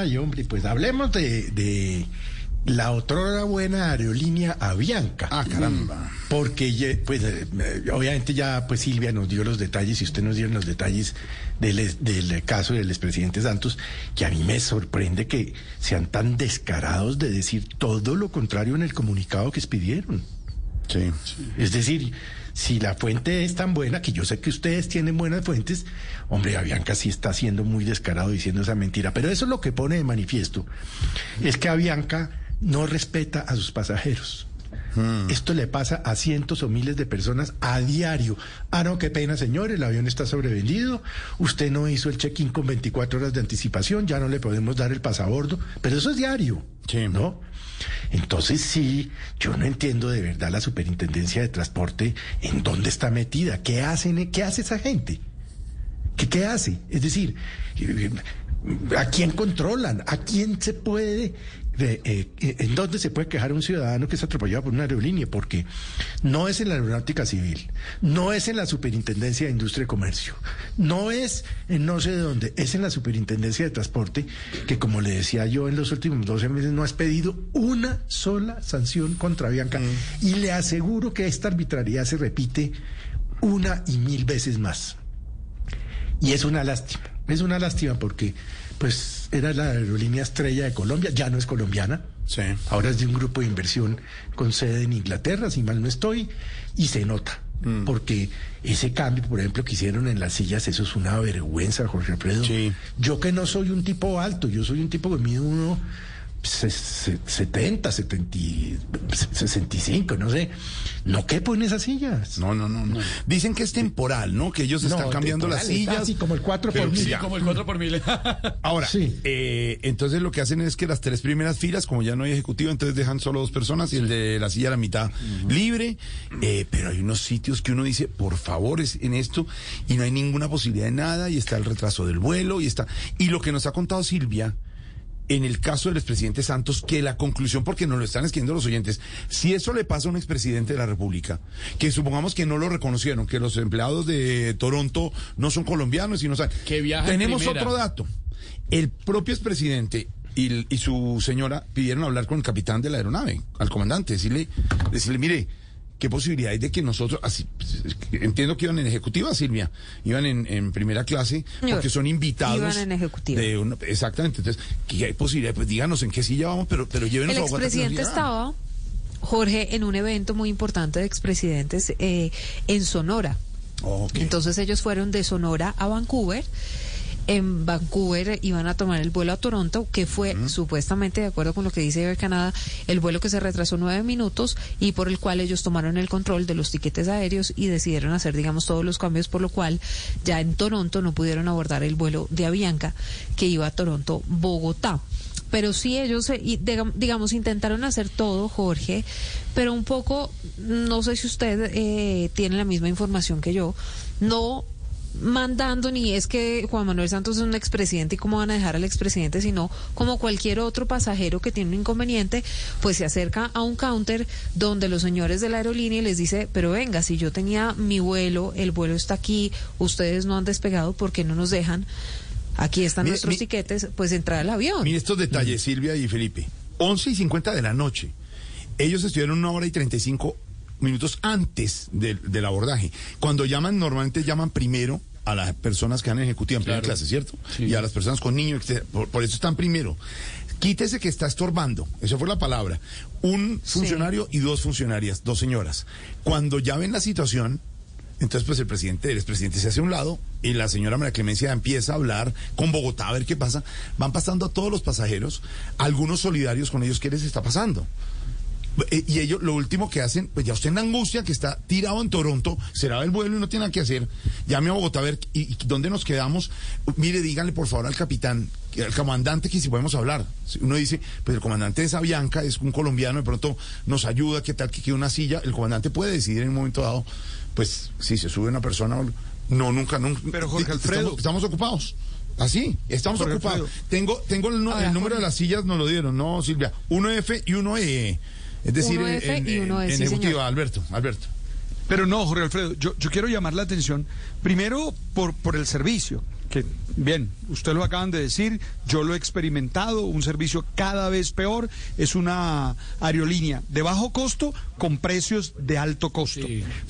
Ay, hombre, pues hablemos de, de la otra buena aerolínea Avianca. Ah, caramba. Porque, pues, eh, obviamente ya, pues Silvia nos dio los detalles y usted nos dio los detalles del, del caso del expresidente Santos, que a mí me sorprende que sean tan descarados de decir todo lo contrario en el comunicado que expidieron. Sí. Es decir, si la fuente es tan buena, que yo sé que ustedes tienen buenas fuentes, hombre, Avianca sí está siendo muy descarado diciendo esa mentira. Pero eso es lo que pone de manifiesto, es que Avianca no respeta a sus pasajeros. Esto le pasa a cientos o miles de personas a diario. Ah, no, qué pena, señor, el avión está sobrevendido, usted no hizo el check-in con 24 horas de anticipación, ya no le podemos dar el pasabordo, pero eso es diario, Sí. ¿no? Entonces sí, yo no entiendo de verdad la superintendencia de transporte en dónde está metida, qué hacen, qué hace esa gente, qué, qué hace, es decir, ¿a quién controlan? ¿A quién se puede de, eh, en dónde se puede quejar un ciudadano que es atropellado por una aerolínea, porque no es en la aeronáutica civil, no es en la superintendencia de industria y comercio, no es en no sé de dónde, es en la superintendencia de transporte, que como le decía yo en los últimos 12 meses no has pedido una sola sanción contra Bianca y le aseguro que esta arbitrariedad se repite una y mil veces más. Y es una lástima, es una lástima porque pues era la aerolínea estrella de Colombia, ya no es colombiana. Sí. Ahora es de un grupo de inversión con sede en Inglaterra, si mal no estoy, y se nota. Porque ese cambio, por ejemplo, que hicieron en las sillas, eso es una vergüenza, Jorge Alfredo. Sí. Yo que no soy un tipo alto, yo soy un tipo que mide uno 70, 70, y- 65, no sé. No quepo en esas sillas. No, no, no, no. Dicen que es temporal, ¿no? Que ellos No, están cambiando las sillas. Así como el 4 Pero por mil. Como el 4 por mil. Ahora, Sí. eh, entonces lo que hacen es que las tres primeras filas, como ya no hay ejecutivo, entonces dejan solo dos personas y el de la silla a la mitad libre. Eh, pero hay unos sitios que uno dice, por favor, es en esto, y no hay ninguna posibilidad de nada, y está el retraso del vuelo, y está. Y lo que nos ha contado Silvia. En el caso del expresidente Santos, que la conclusión, porque nos lo están escribiendo los oyentes, si eso le pasa a un expresidente de la República, que supongamos que no lo reconocieron, que los empleados de Toronto no son colombianos y no saben. Que Tenemos primera. otro dato. El propio expresidente y, y su señora pidieron hablar con el capitán de la aeronave, al comandante, decirle, decirle, mire, ¿qué posibilidad hay de que nosotros, así, pues, entiendo que iban en ejecutiva, Silvia, iban en, en primera clase, porque son invitados. iban en ejecutiva. de una- exactamente, entonces, ¿qué hay posibilidad? Pues díganos en qué silla vamos, pero, pero llévenos El expresidente estaba, Jorge, en un evento muy importante de expresidentes eh, en Sonora. Ok. Entonces ellos fueron de Sonora a Vancouver. En Vancouver iban a tomar el vuelo a Toronto, que fue supuestamente, de acuerdo con lo que dice Air Canada, el vuelo que se retrasó nueve minutos y por el cual ellos tomaron el control de los tiquetes aéreos y decidieron hacer, digamos, todos los cambios, por lo cual ya en Toronto no pudieron abordar el vuelo de Avianca que iba a Toronto-Bogotá. Pero sí ellos, y digam- digamos, intentaron hacer todo, Jorge, pero un poco, no sé si usted eh, tiene la misma información que yo, no mandando ni es que Juan Manuel Santos es un expresidente y cómo van a dejar al expresidente, sino como cualquier otro pasajero que tiene un inconveniente, pues se acerca a un counter donde los señores de la aerolínea les dice, pero venga, si yo tenía mi vuelo, el vuelo está aquí, ustedes no han despegado, ¿por qué no nos dejan? Aquí están Mire, nuestros mi- tiquetes, pues entrar al avión. Mire estos detalles, Silvia y Felipe. 11 y 50 de la noche. Ellos estuvieron una hora y 35 minutos antes del, del abordaje. Cuando llaman, normalmente llaman primero a las personas que han ejecutiva en primera Claro. clase, ¿cierto? Sí. Y a las personas con niños, por, por eso están primero. Quítese que está estorbando, esa fue la palabra. Un funcionario y dos funcionarias, dos señoras. Cuando ya ven la situación, entonces, pues el presidente, el expresidente se hace a un lado y la señora María Clemencia empieza a hablar con Bogotá a ver qué pasa. Van pasando a todos los pasajeros, algunos solidarios con ellos, ¿qué les está pasando? Eh, Y ellos lo último que hacen, pues ya usted en la angustia que está tirado en Toronto, será el vuelo y no tiene nada que hacer, llame a Bogotá a ver y, y dónde nos quedamos. Mire, díganle por favor al capitán, al comandante que si podemos hablar. Si Uno dice, pues el comandante de esa Bianca es un colombiano, de pronto nos ayuda, qué tal que quede una silla. El comandante puede decidir en un momento dado, pues si se sube una persona, o- no, nunca, nunca. Pero, Jorge Estamos- Alfredo. Estamos, ocupados. Así, estamos Jorge ocupados. Alfredo. Tengo, tengo el, el número de las sillas, nos lo dieron, ¿no, Silvia? Uno F y uno E. Es decir, Uno en, F en- y uno en sí, ejecutiva, señor. Alberto, Alberto. Pero no, Jorge Alfredo, yo, yo quiero llamar la atención, primero por, por el servicio. que bien, usted lo acaban de decir, yo lo he experimentado, un servicio cada vez peor, es una aerolínea de bajo costo con precios de alto costo.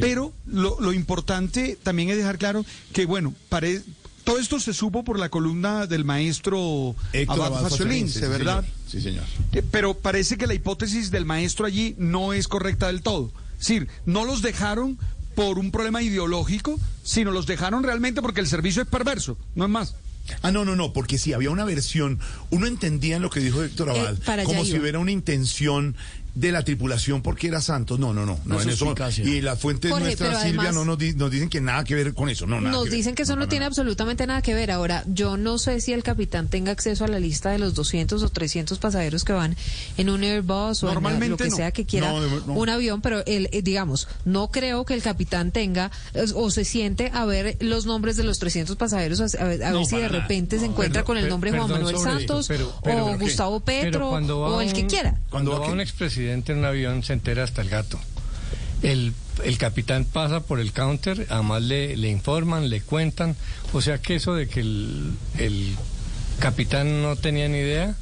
Pero lo, lo, importante también es dejar claro que, bueno, pare, todo esto se supo por la columna del maestro Abad Faciolince, ¿verdad? Sí, señor. Pero parece que la hipótesis del maestro allí no es correcta del todo. Es decir, no los dejaron por un problema ideológico, sino los dejaron realmente porque el servicio es perverso, no es más. Ah, no, no, no, porque si había una versión, uno entendía en lo que dijo Héctor Abad, Eh, como si hubiera una intención de la tripulación porque era Santos. No, no, no, no, en eso. Y las fuentes Jorge, nuestras, Silvia, no nos, di- nos dicen que nada que ver con eso. No, nada Nos que ver. dicen que eso no, tiene nada. absolutamente nada que ver. Ahora, yo no sé si el capitán tenga acceso a la lista de los 200 o 300 pasajeros que van en un Airbus o en lo que no. sea que quiera No, de- no. un avión, pero el, eh, digamos, no creo que el capitán tenga o se siente a ver los nombres de los 300 pasajeros, a, ver, a ver si de nada. repente se encuentra con el nombre Juan perdón Manuel Santos esto, pero- pero- o. Gustavo Petro o el que quiera. Cuando ¿Cuándo va un expresidente en un avión se entera hasta el gato. El, el capitán pasa por el counter, además le, le informan, le cuentan. O sea que eso de que el, el capitán no tenía ni idea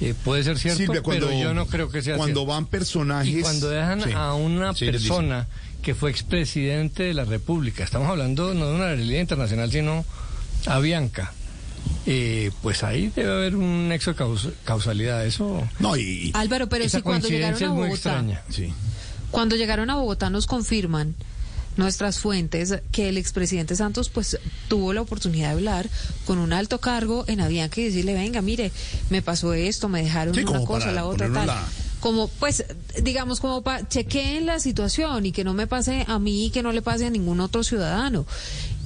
eh, puede ser cierto, Silvia, cuando, pero yo no creo que sea Cuando cierto. van personajes. Y cuando dejan Sí. a una Sí, persona que fue expresidente de la República, estamos hablando no de una aerolínea internacional, sino a Bianca, eh, pues ahí debe haber un nexo de caus- causalidad. Eso. No, y. Álvaro, pero esa si cuando llegaron a es muy Bogotá, extraña. Sí. Cuando llegaron a Bogotá nos confirman nuestras fuentes que el expresidente Santos pues tuvo la oportunidad de hablar con un alto cargo en Avianca y decirle, venga, mire, me pasó esto, me dejaron Sí, una cosa, la otra, tal. la- Como, pues, digamos, como para chequeen la situación y que no me pase a mí y que no le pase a ningún otro ciudadano.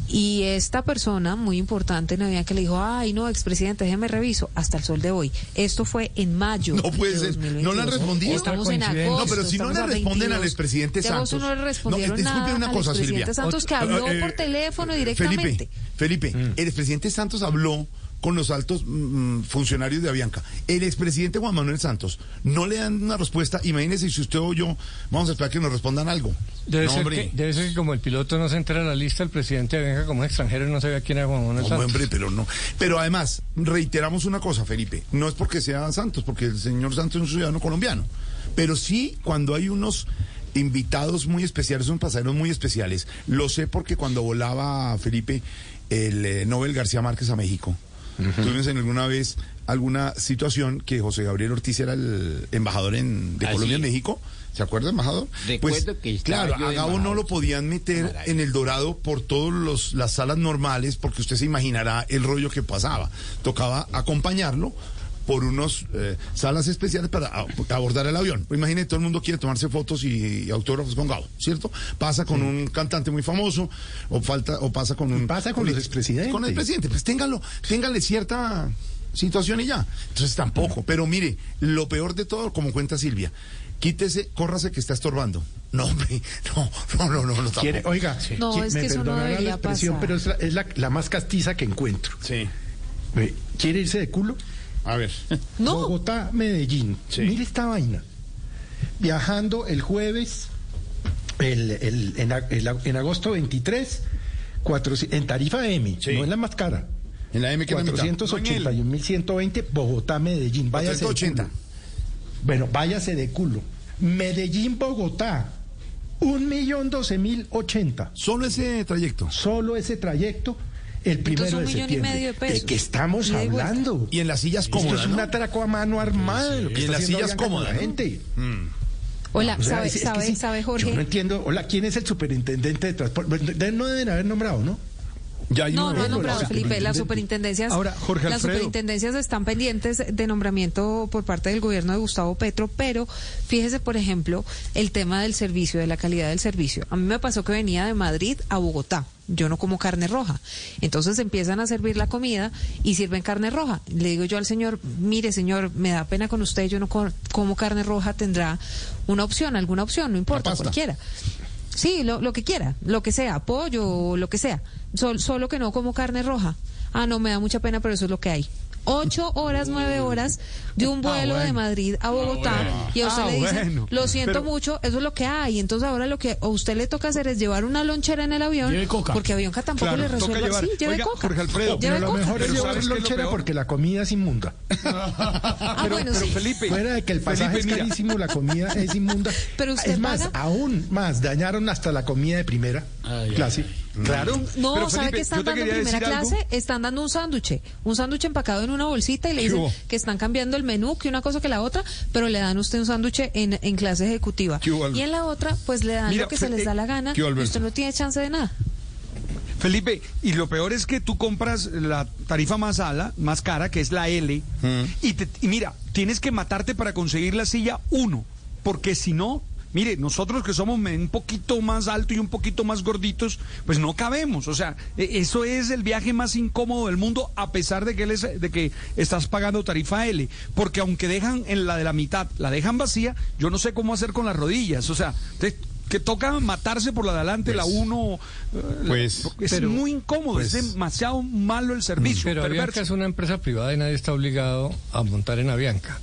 Y esta persona muy importante en Avianca le dijo, ay, no, expresidente, déjeme reviso, hasta el sol de hoy. Esto fue en mayo. No puede de ser. 2022. ¿No le han respondido? Estamos en agosto. No, pero si no le responden 22. al expresidente Santos. no le respondieron No, nada una cosa, al expresidente Silvia. Santos que habló eh, por teléfono directamente. Felipe, Felipe, el expresidente Santos habló con los altos mm, funcionarios de Avianca. El expresidente Juan Manuel Santos no le dan una respuesta. Imagínese si usted o yo vamos a esperar que nos respondan algo. Debe, No, ser que, debe ser que como el piloto no se entera de la lista, el presidente de Benja como extranjero y no sabía quién era Juan Manuel No, Santos. hombre, pero no. Pero además, reiteramos una cosa, Felipe. No es porque sea Santos, porque el señor Santos es un ciudadano colombiano. Pero sí, cuando hay unos invitados muy especiales, unos pasajeros muy especiales. Lo sé porque cuando volaba Felipe el eh, Nobel García Márquez a México, tuvimos en alguna vez alguna situación que José Gabriel Ortiz era el embajador en, de Así Colombia en. México. ¿Se acuerda, embajador? Pues, Recuerdo que estaba claro, a Gabo no lo podían meter Maravilla. en el Dorado por todas las salas normales, porque usted se imaginará el rollo que pasaba. Tocaba acompañarlo por unas salas especiales para a- abordar el avión. Pues imagine, todo el mundo quiere tomarse fotos y, y autógrafos con Gabo, ¿cierto? Pasa con un cantante muy famoso, o falta, o pasa con un Pasa con los político. expresidentes. Con el presidente, pues téngalo, téngale cierta situación y ya. Entonces tampoco. Pero mire, lo peor de todo, como cuenta Silvia, quítese, córrase que está estorbando. No, no, no, no, no, no Quiere- oiga, No, qui- es me que eso no perdonará debería la expresión, pasar. pero es, la, es la- la más castiza que encuentro. Sí. Eh, ¿Quiere irse de culo? A ver. No, Bogotá, Medellín. Sí. Mire esta vaina. Viajando el jueves, el, el- en, el en agosto 23, cuatro- en tarifa M, Sí. no es la más cara. En la M que es la mitad. 481.120, Bogotá, Medellín. Váyase de 480. culo. Bueno, váyase de culo. Medellín, Bogotá, 1.012.080. Solo ese trayecto. Solo ese trayecto, el primero un de y septiembre. medio de pesos. qué estamos y hablando? Y en las sillas Esto cómodas, es un ¿no? atraco a mano armada. de lo que Y en las sillas cómodas, la ¿no? gente. hola, O sea, ¿sabe, es- es que sabe, sí, sabe, Yo no Jorge? entiendo. Hola, ¿quién es el superintendente de transporte? No deben haber nombrado, ¿no? Ya hay No, no nombrado, la Felipe. Las superintendencia. superintendencias, Ahora, Jorge las superintendencias están pendientes de nombramiento por parte del gobierno de Gustavo Petro, pero fíjese, por ejemplo, el tema del servicio, de la calidad del servicio. A mí me pasó que venía de Madrid a Bogotá. Yo no como carne roja. Entonces empiezan a servir la comida y sirven carne roja. Le digo yo al señor, mire señor, me da pena con usted, yo no co- como carne roja, tendrá una opción, alguna opción, no importa, cualquiera. Sí, lo, lo que quiera, lo que sea, pollo, lo que sea. Sol- solo que no como carne roja. Ah, no, me da mucha pena, pero eso es lo que hay. Ocho horas, nueve horas de un Ah, vuelo de. Madrid a Bogotá y a usted Ah, le dicen, bueno. lo siento Pero- mucho, eso es lo que hay. Entonces ahora lo que a usted le toca hacer es llevar una lonchera en el avión, Lleve coca. porque Avionca tampoco Claro, le resuelve. llevar. Sí, lleve Oiga, coca. Jorge Alfredo, Lleve lo coca. mejor es llevar ¿sabes qué es lo lonchera porque la comida es inmunda. Ah, pero, bueno, pero sí. Felipe, Fuera de que el pasaje Felipe, es mira, carísimo, la comida es inmunda. Pero usted es más, paga. aún más, dañaron hasta la comida de primera Ay, ay, clase. Claro. No, pero ¿sabe Felipe, qué están dando en primera algo. clase? Están dando un sándwich, un sándwich empacado en una bolsita y le ¿Qué dicen hubo? que están cambiando el menú, que una cosa que la otra, pero le dan a usted un sándwich en, en clase ejecutiva. Y en la otra, pues le dan Mira, lo que se les da la gana ¿Qué hubo, y usted no tiene chance de nada. Felipe, y lo peor es que tú compras la tarifa más ala, más cara, que es la L, y, te- y mira, tienes que matarte para conseguir la silla 1, porque si no, mire, nosotros que somos un poquito más alto y un poquito más gorditos, pues no cabemos. O sea, e- eso es el viaje más incómodo del mundo, a pesar de que, él es- de que estás pagando tarifa L, porque aunque dejan en la de la mitad, la dejan vacía, yo no sé cómo hacer con las rodillas. O sea, te- que toca matarse por la de adelante, la 1. pues, es pero- muy incómodo, pues- es demasiado malo el servicio. Pero perverso. Avianca es una empresa privada y nadie está obligado a montar en Avianca.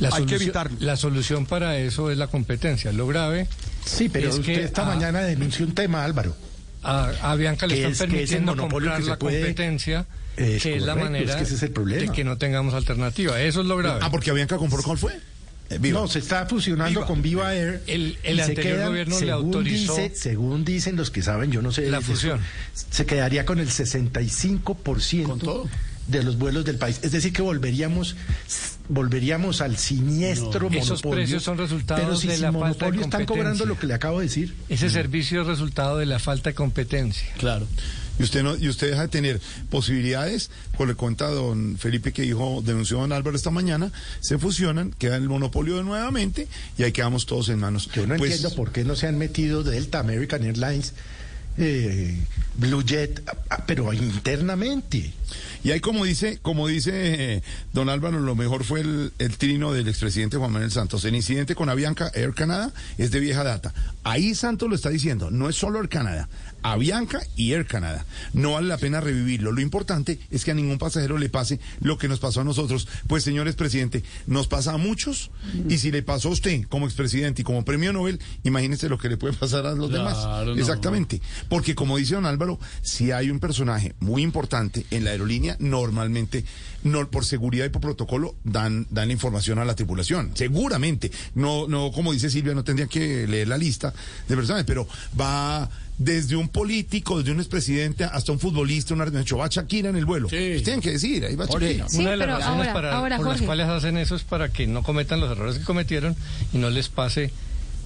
La Hay que solución- evitarlo. La solución para eso es la competencia. Lo grave Sí, pero es usted que esta a- mañana denunció un tema, Álvaro. a, a Avianca le están es- permitiendo comprar la puede- competencia, Es que es la correcto, manera es que ese es el problema. de que no tengamos alternativa. Eso es lo grave. Ah, porque Avianca compró, ¿cuál fue? Eh, Viva. No, se está fusionando Viva. con Viva Air. El- el anterior gobierno le según autorizó- dice- según dicen los que saben, yo no sé. La de eso, fusión. Se quedaría con el 65% ¿Con todo? De los vuelos del país. Es decir, que volveríamos volveríamos al siniestro No. monopolio. Esos precios son resultados Pero si de la falta de monopolio están cobrando competencia. lo que le acabo de decir. Ese servicio es resultado de la falta de competencia. Claro. Y usted no, y usted deja de tener posibilidades, pues le cuenta a don Felipe que dijo, denunció don Álvaro esta mañana, se fusionan, queda el monopolio de nuevamente y ahí quedamos todos en manos. Yo no Pues, entiendo por qué no se han metido Delta, American Airlines, eh, Blue Jet, ah, ah, pero internamente. Y ahí como dice, como dice eh, don Álvaro, lo mejor fue el, el trino del expresidente Juan Manuel Santos. El incidente con Avianca Air Canada es de vieja data. Ahí Santos lo está diciendo, no es solo Air Canada, Avianca y Air Canada. No vale la pena revivirlo. Lo importante es que a ningún pasajero le pase lo que nos pasó a nosotros. Pues señores presidente, nos pasa a muchos y si le pasó a usted como expresidente y como premio Nobel, imagínese lo que le puede pasar a los Claro, demás. no. Exactamente. Porque como dice don Álvaro, si hay un personaje muy importante en la aerolínea, normalmente, no, por seguridad y por protocolo, dan, dan la información a la tripulación. Seguramente. No, no, como dice Silvia, no tendría que leer la lista de personas, pero va desde un político, desde un expresidente, hasta un futbolista, un árbitro. Va Shakira en el vuelo. Sí. Tienen que decir, ahí va Jorge, Shakira. Sí, Una de las razones ahora- para, ahora, por las cuales hacen eso es para que no cometan los errores que cometieron y no les pase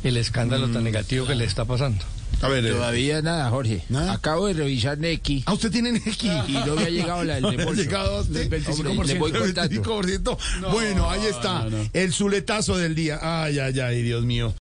el escándalo Mm, tan negativo que les está pasando. A ver, eh, Todavía nada, Jorge. ¿Nada? Acabo de revisar Neki ¿a usted tiene Neki? y no me ha llegado la del le reembolso. llegado usted. Del 25%. Hombre, Le voy el contando. 25%. bueno, ahí está. no, no. El zuletazo del día. Ay, ay, ay, Dios mío.